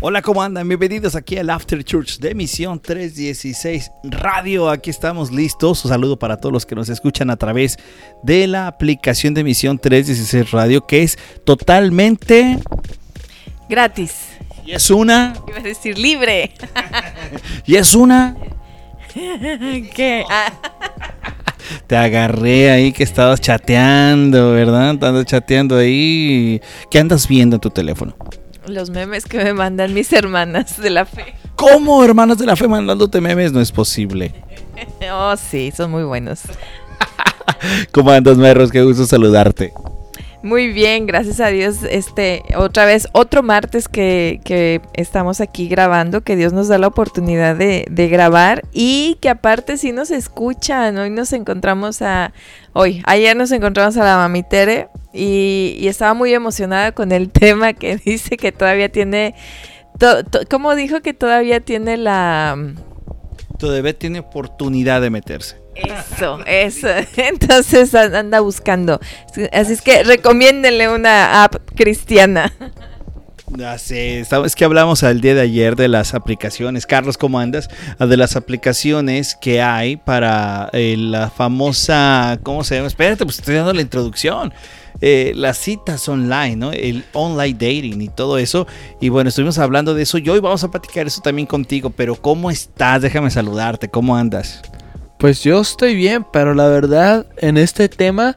Hola, ¿cómo andan? Bienvenidos aquí al After Church de Misión 316 Radio. Aquí estamos listos. Un saludo para todos los que nos escuchan a través de la aplicación de Misión 316 Radio, que es totalmente gratis. Y es una. Iba a decir libre. y es una. ¿Qué? Ah. Te agarré ahí que estabas chateando, ¿verdad? Andas chateando ahí. ¿Qué andas viendo en tu teléfono? Los memes que me mandan mis hermanas de la fe. ¿Cómo, hermanas de la fe, mandándote memes? No es posible. oh, sí, son muy buenos. ¿Cómo andas, Merros? Qué gusto saludarte. Muy bien, gracias a Dios. Este, otra vez, otro martes que, que estamos aquí grabando, que Dios nos da la oportunidad de, de, grabar y que aparte sí nos escuchan. Hoy nos encontramos a, hoy, ayer nos encontramos a la mamitere y, y estaba muy emocionada con el tema que dice que todavía tiene, ¿cómo dijo que todavía tiene la... Todavía tiene oportunidad de meterse. Eso, eso. Entonces anda buscando. Así es que recomiéndenle una app cristiana. Ya sé, es que hablamos al día de ayer de las aplicaciones. Carlos, ¿cómo andas? Ah, de las aplicaciones que hay para eh, la famosa. ¿Cómo se llama? Espérate, pues estoy dando la introducción. Eh, las citas online, ¿no? El online dating y todo eso. Y bueno, estuvimos hablando de eso y hoy vamos a platicar eso también contigo. Pero ¿cómo estás? Déjame saludarte. ¿Cómo andas? Pues yo estoy bien, pero la verdad en este tema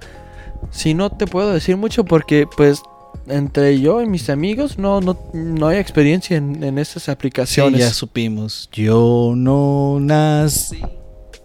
sí no te puedo decir mucho porque pues entre yo y mis amigos no, no, no hay experiencia en, en estas aplicaciones. Sí, ya supimos. Yo no nací.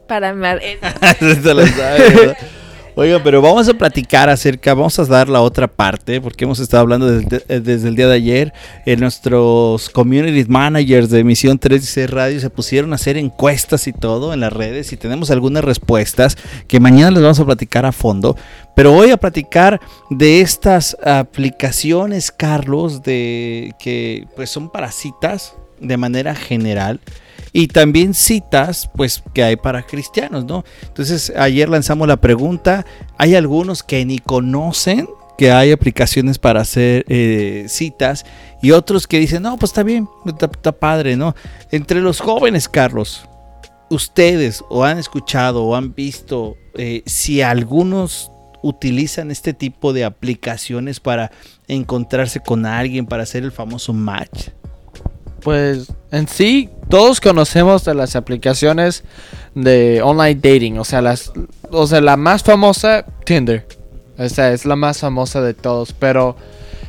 Para amar. Oiga, pero vamos a platicar acerca, vamos a dar la otra parte, porque hemos estado hablando desde, desde el día de ayer. En nuestros community managers de Emisión 316 Radio se pusieron a hacer encuestas y todo en las redes y tenemos algunas respuestas que mañana les vamos a platicar a fondo. Pero voy a platicar de estas aplicaciones, Carlos, de que pues son para citas de manera general y también citas pues que hay para cristianos, ¿no? Entonces ayer lanzamos la pregunta, hay algunos que ni conocen que hay aplicaciones para hacer eh, citas y otros que dicen, no, pues está bien, está, padre, ¿no? Entre los jóvenes, Carlos, ustedes o han escuchado o han visto eh, si algunos utilizan este tipo de aplicaciones para encontrarse con alguien, para hacer el famoso match? Pues en sí, todos conocemos de las aplicaciones de online dating. O sea, las, o sea la más famosa, Tinder. O sea, es la más famosa de todos. Pero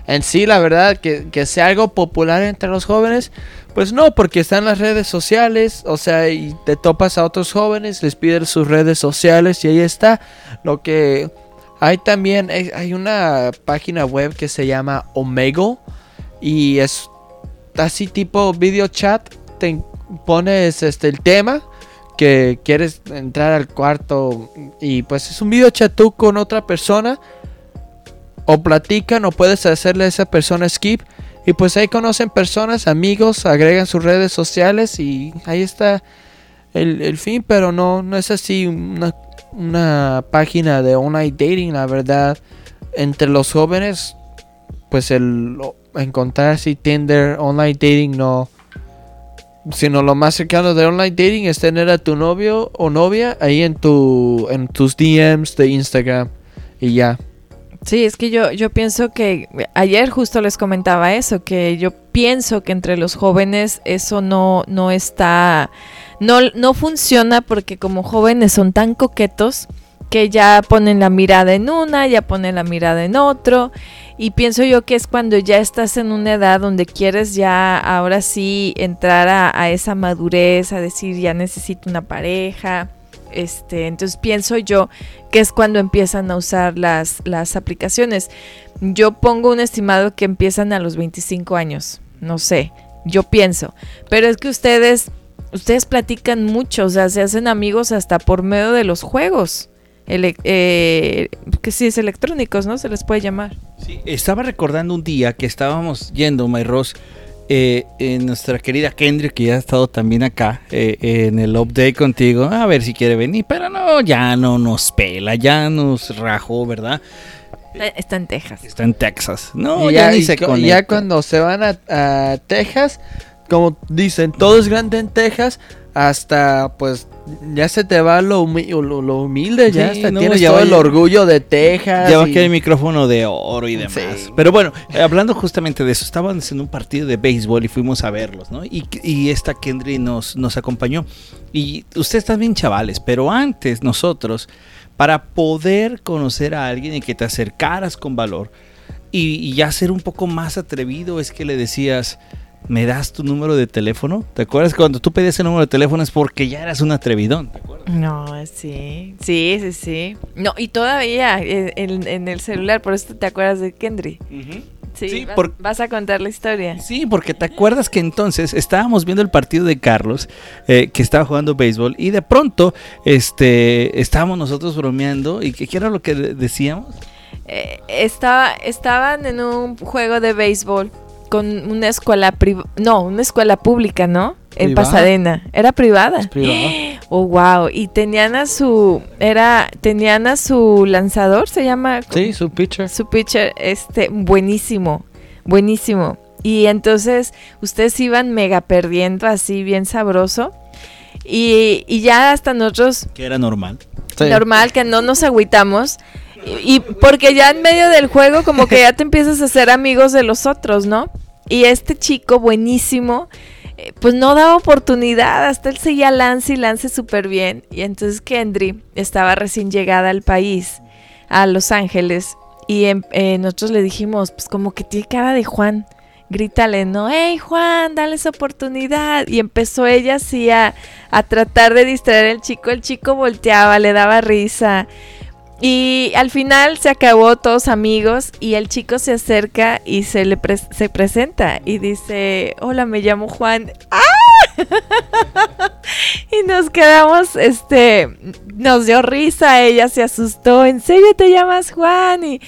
en sí, la verdad, que, que sea algo popular entre los jóvenes, pues no, porque están las redes sociales. O sea, y te topas a otros jóvenes, les pides sus redes sociales y ahí está. Lo que hay también, hay una página web que se llama Omegle. Y es así tipo video chat, te pones este el tema que quieres entrar al cuarto y pues es un video chat tú con otra persona o platican o puedes hacerle a esa persona skip y pues ahí conocen personas, amigos, agregan sus redes sociales y ahí está el, fin, pero no, no es así una, una página de online dating, la verdad. Entre los jóvenes, pues el encontrar así Tinder, online dating, no. Sino lo más cercano de online dating es tener a tu novio o novia ahí en tu en tus DMs de Instagram y ya. Sí, es que yo, yo pienso que ayer justo les comentaba eso, que yo pienso que entre los jóvenes eso no, no está, no, no funciona porque como jóvenes son tan coquetos que ya ponen la mirada en una, ya ponen la mirada en otro. Y pienso yo que es cuando ya estás en una edad donde quieres ya ahora sí entrar a, esa madurez, a decir ya necesito una pareja. Este, entonces pienso yo que es cuando empiezan a usar las, las aplicaciones. Yo pongo un estimado que empiezan a los 25 años, no sé, yo pienso. Pero es que ustedes, ustedes platican mucho, o sea, se hacen amigos hasta por medio de los juegos. Eh, que sí es electrónicos, ¿no? Se les puede llamar. Sí, estaba recordando un día que estábamos yendo, Mayros, eh, eh, nuestra querida Kendrick, que ya ha estado también acá eh, en el update contigo, a ver si quiere venir, pero no, ya no nos pela, ya nos rajó, ¿verdad? Está- en Texas. Está en Texas. No, y ya, ya, ni y se ya cuando se van a, a Texas, como dicen, todo es grande en Texas, hasta pues ya se te va lo, humi- lo, lo humilde, ya Sí, hasta no, tienes todo el orgullo de Texas. Y- que hay micrófono de oro y demás. Sí. Pero bueno, eh, hablando justamente de eso, estaban en un partido de béisbol y fuimos a verlos, ¿no? Y, y esta Kendry nos, nos acompañó. Y ustedes están bien chavales, pero antes nosotros, para poder conocer a alguien y que te acercaras con valor y, y ya ser un poco más atrevido, es que le decías, ¿me das tu número de teléfono? ¿Te acuerdas cuando tú pedías el número de teléfono es porque ya eras un atrevidón? ¿te acuerdas? No, sí, sí, sí, sí. No, y todavía en, en el celular, por eso te acuerdas de Kendry. Sí, Sí, vas, por- vas a contar la historia. Sí, porque te acuerdas que entonces estábamos viendo el partido de Carlos, eh, que estaba jugando béisbol, y de pronto este, estábamos nosotros bromeando, y que, ¿qué era lo que de- decíamos? Eh, estaba, estaban en un juego de béisbol con una escuela privada, no, una escuela pública, ¿no? En ¿Privada? Pasadena. Era privada. Es privado. Oh, wow. Y tenían a su, era, tenían a su lanzador, se llama. Sí, su pitcher. Su pitcher, este, buenísimo, buenísimo. Y entonces ustedes iban mega perdiendo así, bien sabroso. Y, y ya hasta nosotros, Que era normal. Sí. normal, que no nos agüitamos. Y, porque ya en medio del juego como que ya te empiezas a hacer amigos de los otros, ¿no? Y este chico buenísimo, eh, pues no da oportunidad, hasta él seguía lance y lance súper bien. Y entonces Kendry estaba recién llegada al país, a Los Ángeles, y em- eh, nosotros le dijimos, pues como que tiene cara de Juan. Grítale, ¿no? ¡Hey, Juan, dale esa oportunidad! Y empezó ella así a, a tratar de distraer al chico. El chico volteaba, le daba risa. Y al final se acabó todos amigos y el chico se acerca y se le se presenta y dice, hola, me llamo Juan. ¡Ah! y nos quedamos, este, nos dio risa, ella se asustó, ¿en serio te llamas Juan? Y,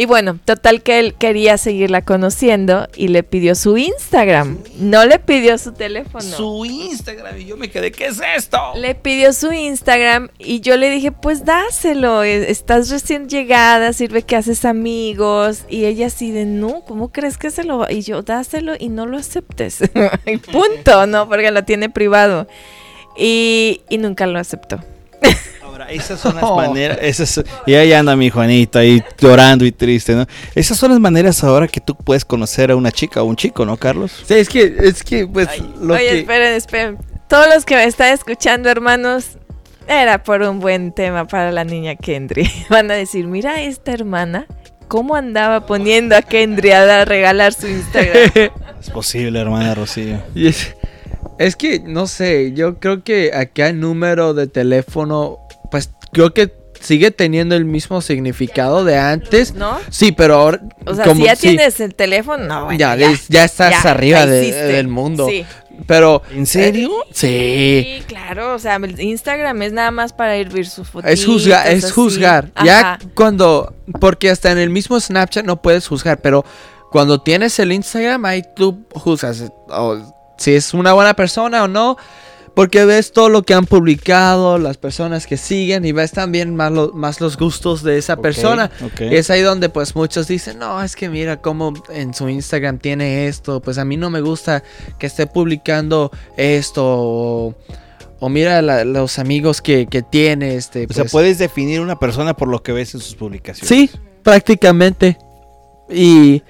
y bueno, total que él quería seguirla conociendo y le pidió su Instagram, no le pidió su teléfono. Su Instagram, y yo me quedé, ¿qué es esto? Le pidió su Instagram y yo le dije, pues dáselo, eh, estás recién llegada, sirve que haces amigos. Y ella así de, no, ¿cómo crees que se lo va? Y yo, dáselo y no lo aceptes. Y punto, ¿no? Porque lo tiene privado. Y, y nunca lo aceptó. Ahora, esas son las Oh. maneras, esas, y ahí anda mi Juanita ahí llorando y triste, ¿no? Esas son las maneras ahora que tú puedes conocer a una chica o un chico, ¿no, Carlos? Sí, es que, es que, pues, lo Oye, que... esperen, esperen. Todos los que me están escuchando, hermanos, era por un buen tema para la niña Kendry. Van a decir, mira esta hermana, ¿cómo andaba poniendo a Kendry a dar- regalar su Instagram? Es posible, hermana Rocío. Es, es que, no sé, yo creo que acá el número de teléfono, creo que sigue teniendo el mismo significado de antes. ¿No? Sí, pero ahora... O sea, como- si ya sí, tienes el teléfono, no, bueno, ya, ya, ya estás ya, arriba de- del mundo. Sí. Pero... ¿En serio? Sí. Sí, claro, o sea, el Instagram es nada más para ir ver sus fotos. Es juzgar, es juzgar. Ya cuando, porque hasta en el mismo Snapchat no puedes juzgar, pero cuando tienes el Instagram ahí tú juzgas o si es una buena persona o no, porque ves todo lo que han publicado, las personas que siguen y ves también más, lo- más los gustos de esa persona. Y es ahí donde pues muchos dicen, no, es que mira cómo en su Instagram tiene esto, pues a mí no me gusta que esté publicando esto o, o mira la- los amigos que, que tiene, este, O sea, pues, puedes definir una persona por lo que ves en sus publicaciones. Sí, prácticamente. Y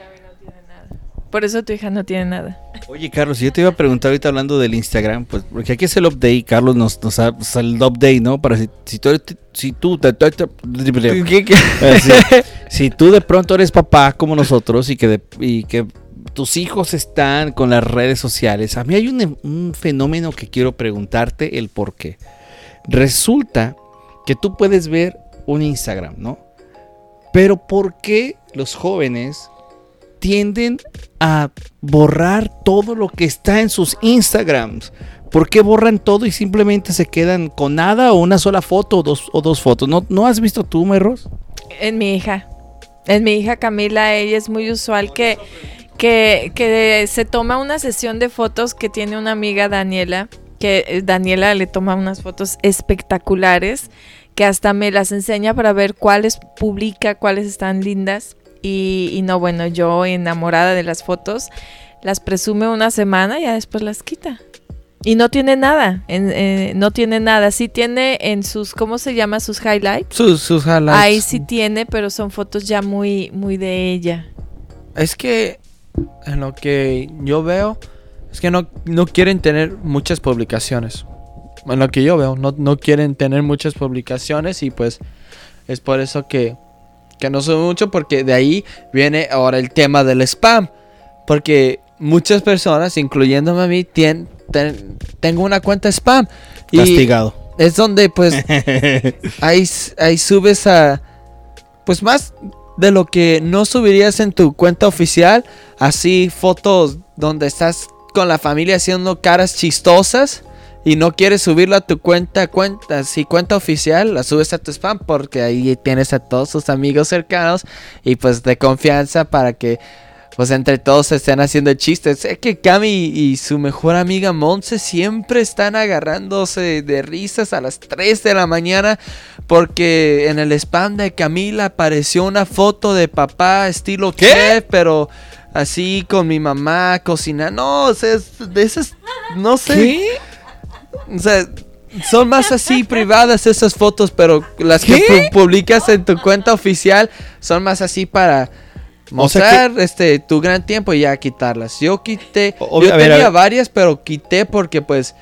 Por eso tu hija no tiene nada. Oye, Carlos, yo te iba a preguntar ahorita hablando del Instagram, pues porque aquí es el update, Carlos nos, nos ha o sea, el update, ¿no? Para si, si tú, si tú, si tú de pronto eres papá como nosotros y que, de- y que tus hijos están con las redes sociales, a mí hay un, un fenómeno que quiero preguntarte el por qué. Resulta que tú puedes ver un Instagram, ¿no? Pero ¿por qué los jóvenes tienden a borrar todo lo que está en sus Instagrams? ¿Por qué borran todo y simplemente se quedan con nada o una sola foto o dos, o dos fotos? ¿No, ¿No has visto tú, Merros? En mi hija. En mi hija Camila, ella es muy usual que, que, que se toma una sesión de fotos que tiene una amiga Daniela, que eh, Daniela le toma unas fotos espectaculares, que hasta me las enseña para ver cuáles publica, cuáles están lindas. Y, y no, bueno, yo enamorada de las fotos, las presume una semana y ya después las quita. Y no tiene nada, en- eh, no tiene nada. Sí tiene en sus, ¿cómo se llama? Sus highlights. Sus, sus highlights. Ahí sí tiene, pero son fotos ya muy, muy de ella. Es que en lo que yo veo es que no, no quieren tener muchas publicaciones. En lo que yo veo, no, no quieren tener muchas publicaciones y pues es por eso que, que no sube mucho porque de ahí viene ahora el tema del spam. Porque muchas personas, incluyéndome a mí, ten- tengo una cuenta spam. Y Castigado. es donde pues ahí, ahí subes a pues más de lo que no subirías en tu cuenta oficial así fotos donde estás con la familia haciendo caras chistosas y no quieres subirla a tu cuenta cuenta si cuenta oficial la subes a tu spam porque ahí tienes a todos tus amigos cercanos y pues de confianza para que pues entre todos estén haciendo chistes. Sé que Cami y su mejor amiga Monse siempre están agarrándose de risas a las 3 de la mañana porque en el spam de Camila apareció una foto de papá estilo ¿Qué? chef, pero así con mi mamá cocinando. No, o sea, es- de esas, no sé. O sea, son más así privadas esas fotos, pero las que publicas en tu cuenta oficial son más así para O sea mostrar este tu gran tiempo y ya quitarlas. Yo quité, Obvio- yo a ver, a tenía varias, pero quité porque pues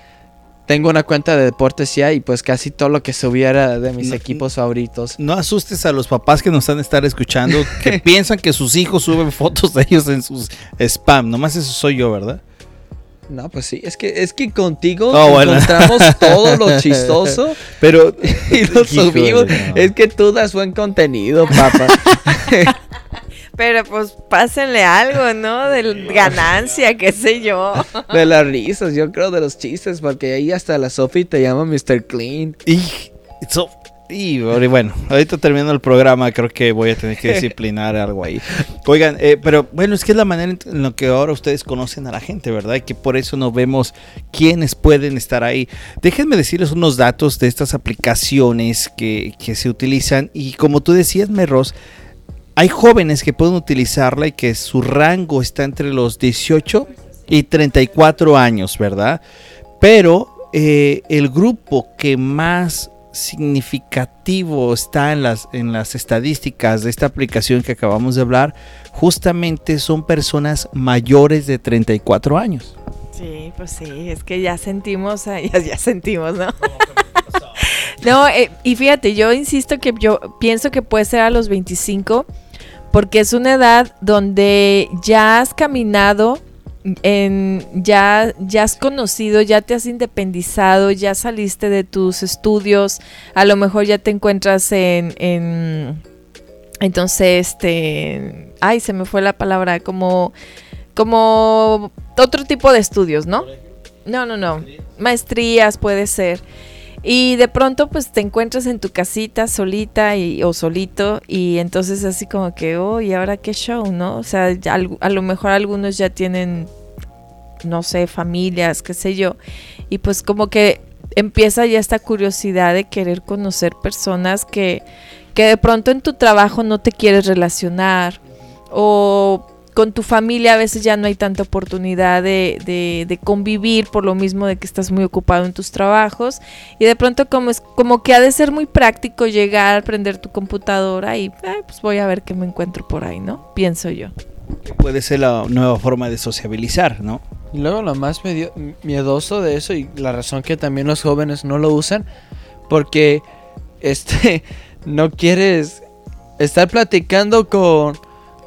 tengo una cuenta de deportes ya y pues casi todo lo que subiera de mis No- equipos favoritos. No asustes a los papás que nos están a estar escuchando, que piensan que sus hijos suben fotos de ellos en sus spam. Nomás eso soy yo, ¿verdad? No, pues sí, es que es que contigo Oh, bueno. encontramos todo lo chistoso Pero y lo subimos. no. Es que tú das buen contenido, papá. Pero pues pásenle algo, ¿no? De ganancia, qué sé yo. De las risas, yo creo, de los chistes, porque ahí hasta la Sophie te llama Mr. Clean. Y, so- y bueno, ahorita terminando el programa, creo que voy a tener que disciplinar algo ahí. Oigan, eh, pero bueno, es que es la manera en, la que ahora ustedes conocen a la gente, ¿verdad? Y que por eso no vemos quiénes pueden estar ahí. Déjenme decirles unos datos de estas aplicaciones que, que se utilizan. Y como tú decías, Merros, hay jóvenes que pueden utilizarla y que su rango está entre los 18 y 34 años, ¿verdad? Pero eh, el grupo que más significativo está en las, en las estadísticas de esta aplicación que acabamos de hablar, justamente son personas mayores de 34 años. Sí, pues sí, es que ya sentimos, ah, ya, ya sentimos, ¿no? no, eh, y fíjate, yo insisto que yo pienso que puede ser a los 25, porque es una edad donde ya has caminado, en, ya, ya has conocido, ya te has independizado, ya saliste de tus estudios, a lo mejor ya te encuentras en, en entonces, este, ay, se me fue la palabra, como, como otro tipo de estudios, ¿no? No, no, no, maestrías puede ser. Y de pronto pues te encuentras en tu casita solita y, o solito y entonces así como que, oh, ¿y ahora qué show, no? O sea, al- a lo mejor algunos ya tienen, no sé, familias, qué sé yo. Y pues como que empieza ya esta curiosidad de querer conocer personas que, que de pronto en tu trabajo no te quieres relacionar o con tu familia a veces ya no hay tanta oportunidad de, de- de convivir por lo mismo de que estás muy ocupado en tus trabajos y de pronto como es como que ha de ser muy práctico llegar, prender tu computadora y pues voy a ver qué me encuentro por ahí, ¿no? Pienso yo. Puede ser la nueva forma de sociabilizar, ¿no? Y luego lo más medio- miedoso de eso y la razón que también los jóvenes no lo usan porque este no quieres estar platicando con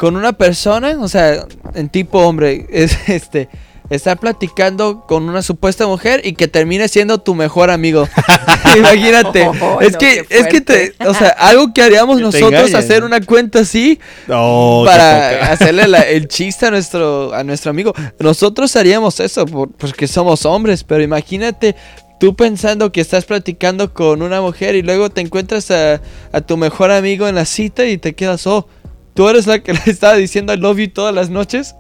con una persona, o sea, en tipo hombre, es este estar platicando con una supuesta mujer y que termine siendo tu mejor amigo. Imagínate. Oh, es no, que es que te, o sea, algo que haríamos Que nosotros hacer una cuenta así para hacerle la- el chiste a nuestro, a nuestro amigo. Nosotros haríamos eso por- porque somos hombres, pero imagínate tú pensando que estás platicando con una mujer y luego te encuentras a, a tu mejor amigo en la cita y te quedas, oh, tú eres la que le estaba diciendo I love todas las noches.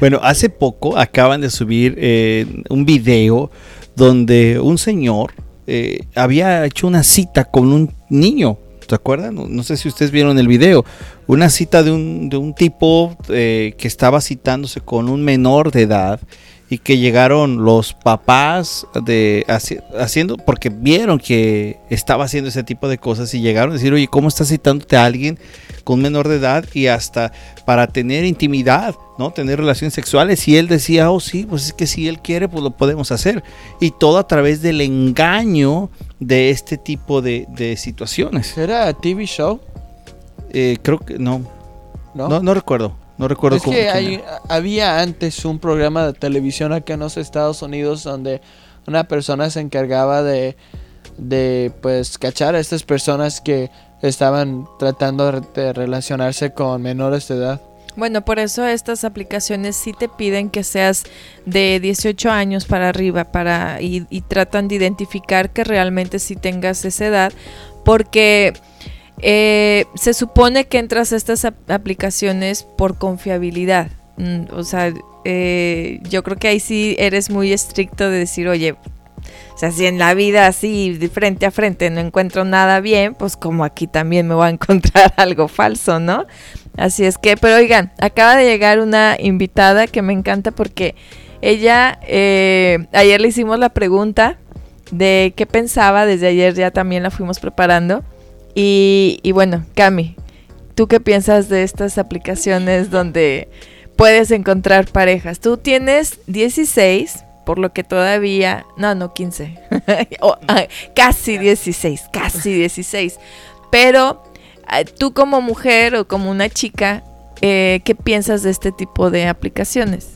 Bueno, hace poco acaban de subir eh, un video donde un señor eh, había hecho una cita con un niño. ¿Se acuerdan? No, sé si ustedes vieron el video. Una cita de un, de un tipo eh, que estaba citándose con un menor de edad y que llegaron los papás de haci- haciendo porque vieron que estaba haciendo ese tipo de cosas y llegaron a decir, oye, ¿cómo estás citándote a alguien con menor de edad y hasta para tener intimidad, ¿no? Tener relaciones sexuales. Y él decía, oh sí, pues es que si él quiere, pues lo podemos hacer. Y todo a través del engaño de este tipo de, de situaciones. ¿Era TV show? Eh, creo que no, ¿No? no, no recuerdo. No recuerdo es cómo- que hay- había antes un programa de televisión acá en los Estados Unidos donde una persona se encargaba de, de pues cachar a estas personas que estaban tratando de relacionarse con menores de edad. Bueno, por eso estas aplicaciones sí te piden que seas de 18 años para arriba para y, y tratan de identificar que realmente sí tengas esa edad porque eh, se supone que entras a estas ap- aplicaciones por confiabilidad. Mm, o sea, eh, yo creo que ahí sí eres muy estricto de decir, oye, o sea, si en la vida así de frente a frente no encuentro nada bien, pues como aquí también me voy a encontrar algo falso, ¿no? Así es que, pero oigan, acaba de llegar una invitada que me encanta porque ella, eh, ayer le hicimos la pregunta de qué pensaba, desde ayer ya también la fuimos preparando. Y, y bueno, Cami, ¿tú qué piensas de estas aplicaciones donde puedes encontrar parejas? Tú tienes 16, por lo que todavía, no, no 15, O, ah, casi 16, casi 16. Pero ah, tú como mujer o como una chica, eh, ¿qué piensas de este tipo de aplicaciones?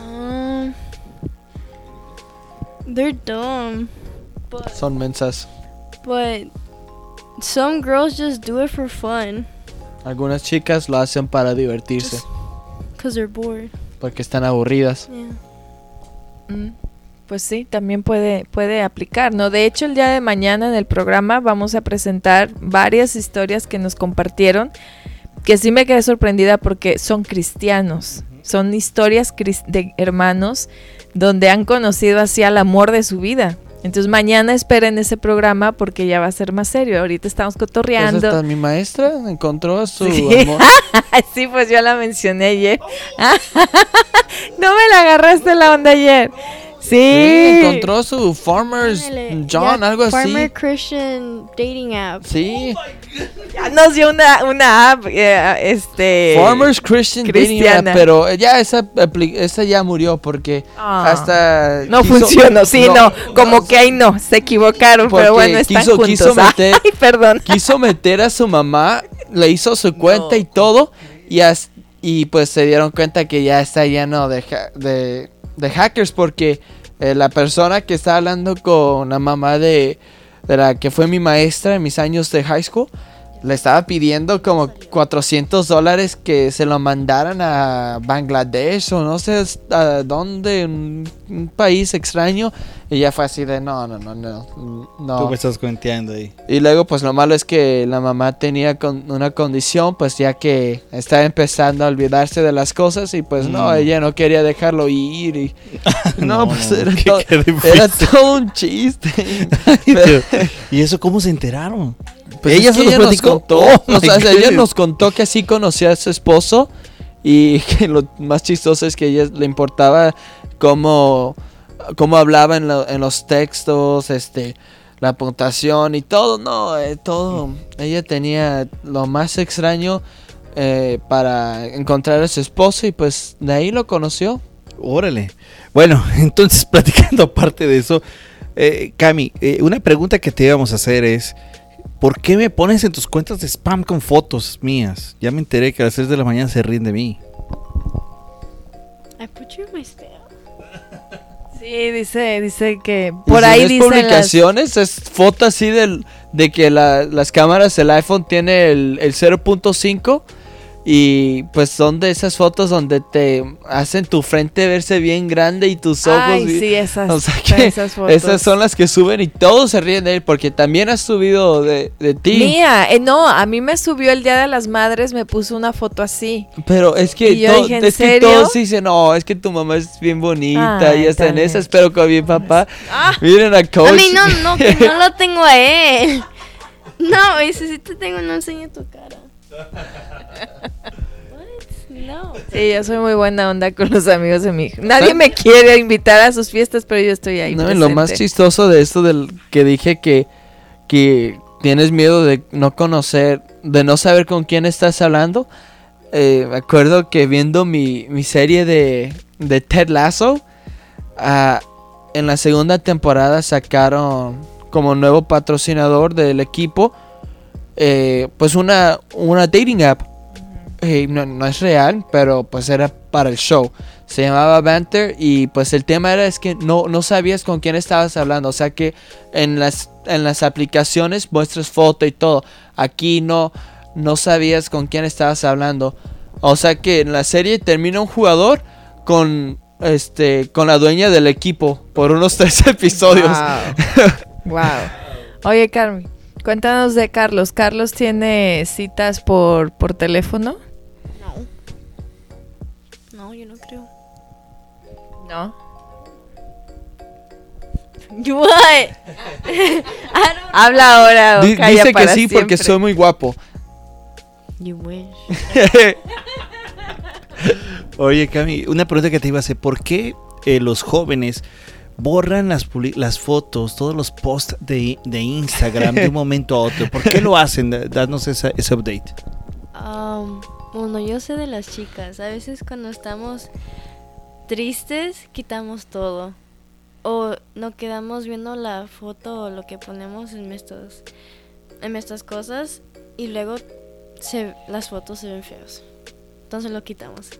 Um, they're dumb, but Son mensas. but some girls just do it for fun Algunas chicas lo hacen para divertirse because they're bored. porque están aburridas. Yeah. Mm, Pues sí, también puede, puede aplicar, ¿no? De hecho, el día de mañana en el programa vamos a presentar varias historias que nos compartieron, que sí me quedé sorprendida porque son cristianos, son historias de hermanos donde han conocido así al amor de su vida. Entonces mañana esperen ese programa porque ya va a ser más serio. Ahorita estamos Pues cotorreando. hasta mi maestra encontró a su Sí. amor. sí, pues yo la mencioné ayer. no me la agarraste la onda ayer. Sí. Sí, encontró su Farmers John, algo así. Farmer Christian dating app. Sí, Ya nos dio una, una app, eh, este... Farmers Christian Dating cristiana. App, pero ya esa, esa ya murió porque Ah. hasta No quiso- funcionó, sí, no, como que ahí no, se equivocaron, pero bueno, están quiso- juntos. quiso meter- Ay, perdón. quiso meter a su mamá, le hizo su cuenta y todo, y, as- y pues se dieron cuenta que ya está lleno de, ha- de, de hackers porque eh, la persona que está hablando con la mamá de, de la que fue mi maestra en mis años de high school, le estaba pidiendo como 400 dólares que se lo mandaran a Bangladesh o no sé a dónde, un, un país extraño. Y ya fue así de no, no, no, no. no. Tú me estás cuenteando ahí. Y luego, pues lo malo es que la mamá tenía con- una condición, pues ya que estaba empezando a olvidarse de las cosas y pues no, Mm. ella no quería dejarlo ir y... no, No, pues no, era, qué- todo, qué era todo un chiste. ¿Y eso cómo se enteraron? Pues ¿Ella es se que los ella nos platicó? contó, Oh, o sea, my ella nos contó que así conocía a su esposo y que lo más chistoso es que a ella le importaba cómo, cómo hablaba en, lo- en los textos, este, la puntuación y todo, no, eh, todo. Ella tenía lo más extraño eh, para encontrar a su esposo y pues de ahí lo conoció. Órale. Bueno, entonces platicando aparte de eso, eh, Cami, eh, una pregunta que te íbamos a hacer es, ¿por qué me pones en tus cuentas de spam con fotos mías? Ya me enteré que a las 3 de la mañana se ríen de mí. I put you in my spam. Sí, dice, dice que por ahí ves dicen las... publicaciones, es foto así del, de que la- las cámaras, el iPhone tiene el, el 0.5 Y pues son de esas fotos donde te hacen tu frente verse bien grande y tus ojos. Ay, bien- sí, esas, o sea que esas fotos. Esas son las que suben y todos se ríen de él porque también has subido de, de ti. Mía, eh, no, a mí me subió el Día de las Madres, me puso una foto así. Pero es que, yo dije, ¿en es que serio? todos dicen, no, es que tu mamá es bien bonita Ay, y hasta en esas, pero con mi papá, Ah. miren a coach. A mí no, no, que no lo tengo a él. No, ese sí te tengo, no enseña tu cara. What? No. Sí, yo soy muy buena onda con los amigos de mi hija. Nadie me quiere invitar a sus fiestas, pero yo estoy ahí. No, y lo más chistoso de esto del que dije que, que tienes miedo de no conocer, de no saber con quién estás hablando. eh, me acuerdo que viendo mi, mi serie de, de Ted Lasso, ah, en la segunda temporada sacaron como nuevo patrocinador del equipo, eh, pues una, una dating app. Eh, no, no es real, pero pues era para el show. Se llamaba Banter y pues el tema era es que no, no sabías con quién estabas hablando. O sea que en las, en las aplicaciones muestras foto y todo. Aquí no, no sabías con quién estabas hablando. O sea que en la serie termina un jugador con este con la dueña del equipo por unos tres episodios. Wow. wow. Oye, Carmen, cuéntanos de Carlos. ¿Carlos tiene citas por, por teléfono? No. No, yo no creo. No. What? Habla ahora o calla dice que sí porque soy muy guapo. You wish. Oye, Cami, una pregunta que te iba a hacer. ¿Por qué eh, los jóvenes borran las, publi- las fotos, todos los posts de, de Instagram de un momento a otro? ¿Por qué lo hacen? Da- Danos esa, ese update. Um, bueno, yo sé de las chicas. A veces cuando estamos tristes, quitamos todo. O no quedamos viendo la foto o lo que ponemos en estos, en estas cosas y luego se, las fotos se ven feos. Entonces lo quitamos.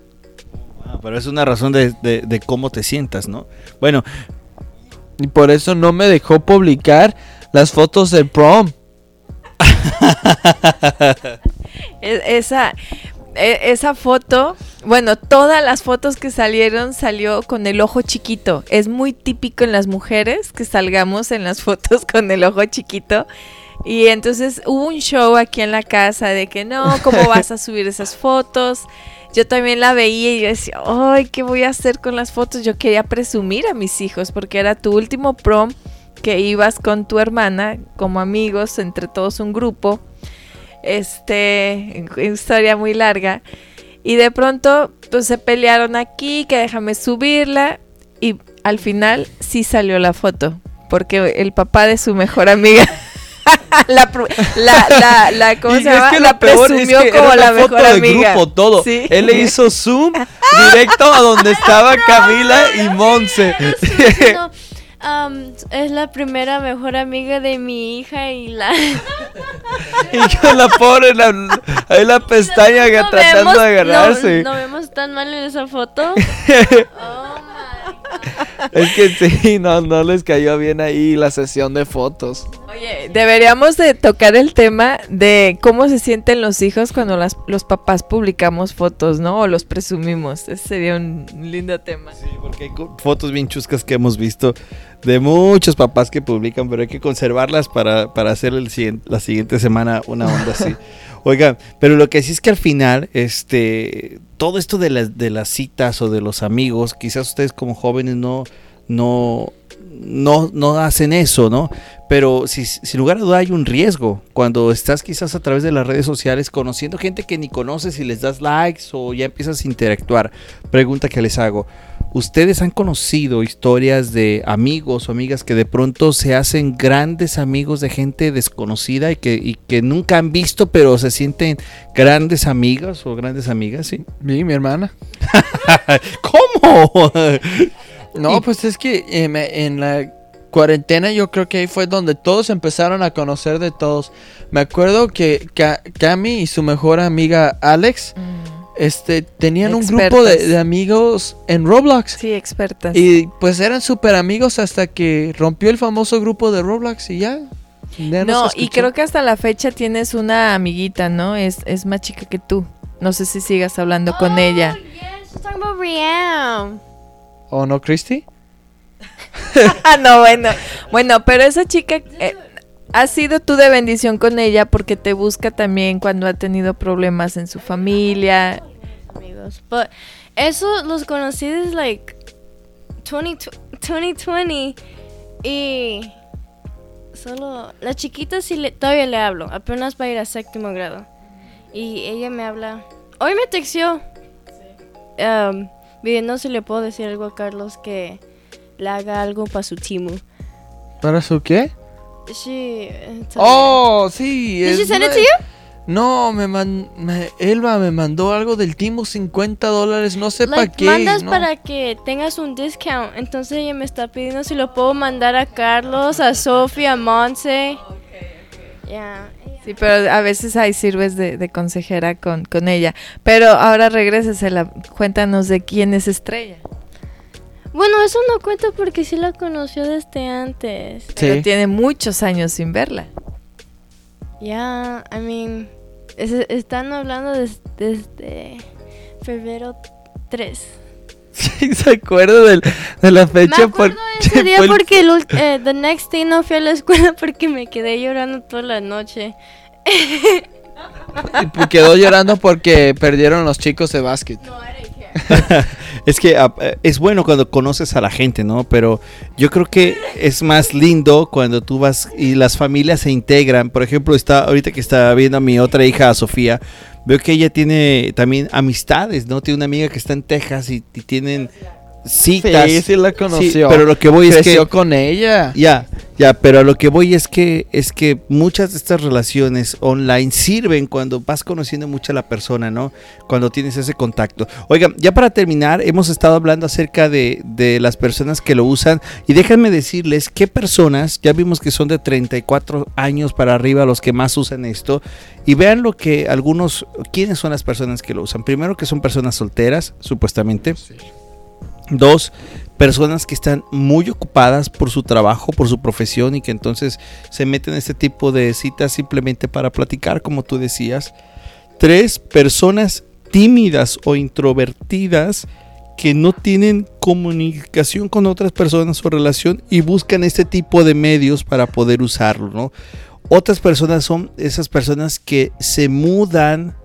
Ah, pero es una razón de, de- de cómo te sientas, ¿no? Bueno, Y por eso no me dejó publicar las fotos del prom. E- Esa, e- esa foto, bueno, todas las fotos que salieron salió con el ojo chiquito. Es muy típico en las mujeres que salgamos en las fotos con el ojo chiquito. Y entonces hubo un show aquí en la casa de que no, ¿cómo vas a subir esas fotos? Yo también la veía y yo decía, ay, ¿qué voy a hacer con las fotos? Yo quería presumir a mis hijos porque era tu último prom que ibas con tu hermana como amigos, entre todos un grupo este, historia muy larga. Y de pronto, pues se pelearon aquí, que déjame subirla. Y al final sí salió la foto, porque el papá de su mejor amiga, la, la, la, la- ¿cómo Y se es llama? que la lo peor es presumió que como era la foto mejor amiga. grupo, todo. Sí. Él le hizo zoom directo a donde estaba Camila y Monse. No, um, es la primera mejor amiga de mi hija y la... y yo la pobre, la, ahí la pestaña que No tratando vemos- de agarrarse. No, no vemos tan mal en esa foto. oh. Es que sí, no, no les cayó bien ahí la sesión de fotos. Oye, deberíamos de tocar el tema de cómo se sienten los hijos cuando las, los papás publicamos fotos, ¿no? O los presumimos. Ese sería un lindo tema. Sí, porque hay fotos bien chuscas que hemos visto de muchos papás que publican, pero hay que conservarlas para, para hacer el la siguiente semana una onda así. Oiga, pero lo que sí es que al final, este, todo esto de las, de las citas o de los amigos, quizás ustedes como jóvenes no, no, no, no hacen eso, ¿no? Pero si, sin lugar a duda hay un riesgo cuando estás quizás a través de las redes sociales conociendo gente que ni conoces y les das likes o ya empiezas a interactuar. Pregunta que les hago. ¿Ustedes han conocido historias de amigos o amigas que de pronto se hacen grandes amigos de gente desconocida y que, y que nunca han visto, pero se sienten grandes amigas o grandes amigas? ¿sí? Sí, mi hermana. ¿Cómo? No, pues es que eh, en la cuarentena yo creo que ahí fue donde todos empezaron a conocer de todos. Me acuerdo que Ca- Cami y su mejor amiga Alex este, tenían un grupo de, amigos en Roblox. Sí, expertas. Y pues eran súper amigos hasta que rompió el famoso grupo de Roblox y ya. ya no, y creo que hasta la fecha tienes una amiguita, ¿no? Es, es más chica que tú. No sé si sigas hablando con ella. Yes, she's talking about Rihanna. ¿O no, Christy? Ah, no, bueno. Bueno, pero esa chica eh, ha sido tú de bendición con ella porque te busca también cuando ha tenido problemas en su familia. amigos. But eso los conocí desde like 20, 2020 y solo la chiquita sí le, todavía le hablo, apenas va a ir a séptimo grado. Y ella me habla. Hoy me texteó. Um, viendo si le puedo decir algo a Carlos que le haga algo para su Timu. ¿Para su qué? She, Oh, sí. Did she send it no- to you? No, me, man, me- Elba me mandó algo del Timo 50 dólares, no sé para Like, qué. mandas no. para que tengas un discount. Entonces ella me está pidiendo si lo puedo mandar a Carlos, a Sofía, a Monse. Sí, pero a veces ahí sirves de, de consejera con, con ella. Pero ahora regrésasela. Cuéntanos de quién es Estrella. Bueno, eso no cuenta porque sí la conoció desde antes. Pero tiene muchos años sin verla. Ya, I mean, es- están hablando des- desde febrero 3. Sí, se acuerda del- de la Me fecha. acuerdo por- ese día porque el, ul- eh, the next day no fui a la escuela porque me quedé llorando toda la noche. y quedó llorando porque perdieron los chicos de básquet. Es que ah, eh, es bueno cuando conoces a la gente, ¿no? Pero yo creo que es más lindo cuando tú vas y las familias se integran. Por ejemplo, está ahorita que está viendo a mi otra hija, Sofía, veo que ella tiene también amistades, ¿no? Tiene una amiga que está en Texas y, y tienen citas. Sí, sí la conoció. Sí, pero lo que voy es que Creció con ella. ya, ya, pero a lo que voy es que es que muchas de estas relaciones online sirven cuando vas conociendo mucho a la persona, ¿no? Cuando tienes ese contacto. Oigan, ya para terminar, hemos estado hablando acerca de, de las personas que lo usan y déjenme decirles qué personas, ya vimos que son de 34 años para arriba los que más usan esto y vean lo que algunos, quiénes son las personas que lo usan. Primero que son personas solteras, supuestamente. Dos, personas que están muy ocupadas por su trabajo, por su profesión y que entonces se meten en este tipo de citas simplemente para platicar, como tú decías. Tres, personas tímidas o introvertidas que no tienen comunicación con otras personas o relación y buscan este tipo de medios para poder usarlo, ¿no? Otras personas son esas personas que se mudan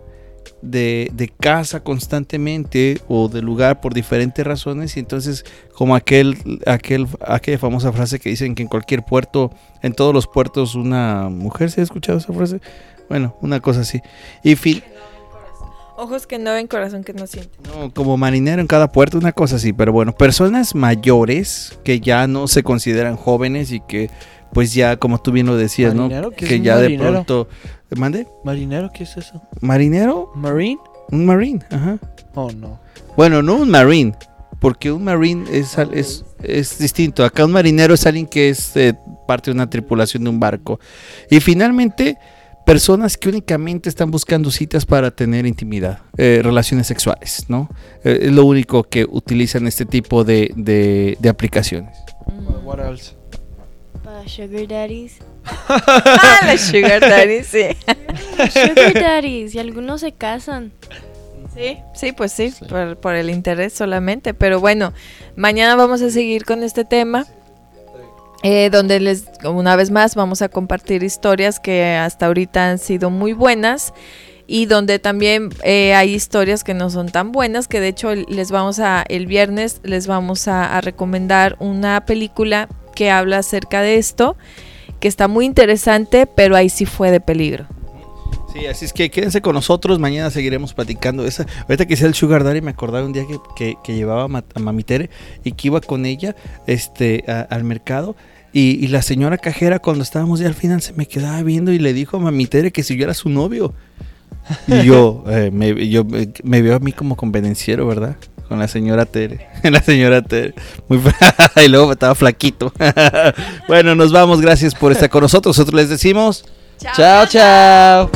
de, de casa constantemente o de lugar por diferentes razones y entonces como aquel, aquel aquella famosa frase que dicen que en cualquier puerto, en todos los puertos una mujer, ¿se ha escuchado esa frase? Bueno, una cosa así. Y fin, Ojos que no ven, corazón que no siente. no, como marinero en cada puerto, una cosa así, pero bueno, personas mayores que ya no se consideran jóvenes y que pues ya como tú bien lo decías, ¿Marinero? ¿no? ¿Qué es Que ya de pronto mande ¿Marinero qué es eso? marinero, ¿Marine? un marine, ajá. Oh, no. Bueno, no un marine, porque un marine es, es, es distinto. Acá un marinero es alguien que es eh, parte de una tripulación de un barco. Y finalmente, personas que únicamente están buscando citas para tener intimidad, eh, relaciones sexuales, ¿no? Eh, es lo único que utilizan este tipo de, de- de aplicaciones. What else? Para Sugar Daddies. Ah, la Sugar Daddy, sí. Sugar Daddies. Y algunos se casan. Sí, sí, pues sí, Por, por el interés solamente. Pero bueno, mañana vamos a seguir con este tema. eh, donde les, una vez más, vamos a compartir historias que hasta ahorita han sido muy buenas y donde también eh, hay historias que no son tan buenas, que de hecho les vamos a, el viernes les vamos a, a recomendar una película que habla acerca de esto, que está muy interesante, pero ahí sí fue de peligro. Sí, así es que quédense con nosotros, mañana seguiremos platicando. Esa, ahorita que sea el Sugar Daddy, me acordaba un día que, que- llevaba a, Ma- a Mami Tere y que iba con ella este, al mercado. Y, y la señora cajera, cuando estábamos ya al final, se me quedaba viendo y le dijo a Mami Tere que si yo era su novio. Y yo, eh, me, yo me, me veo a mí como convenenciero, ¿verdad? Con la señora Tere. La señora Tere. Muy y luego estaba flaquito. bueno, nos vamos. Gracias por estar con nosotros. Nosotros les decimos. Chao, chao.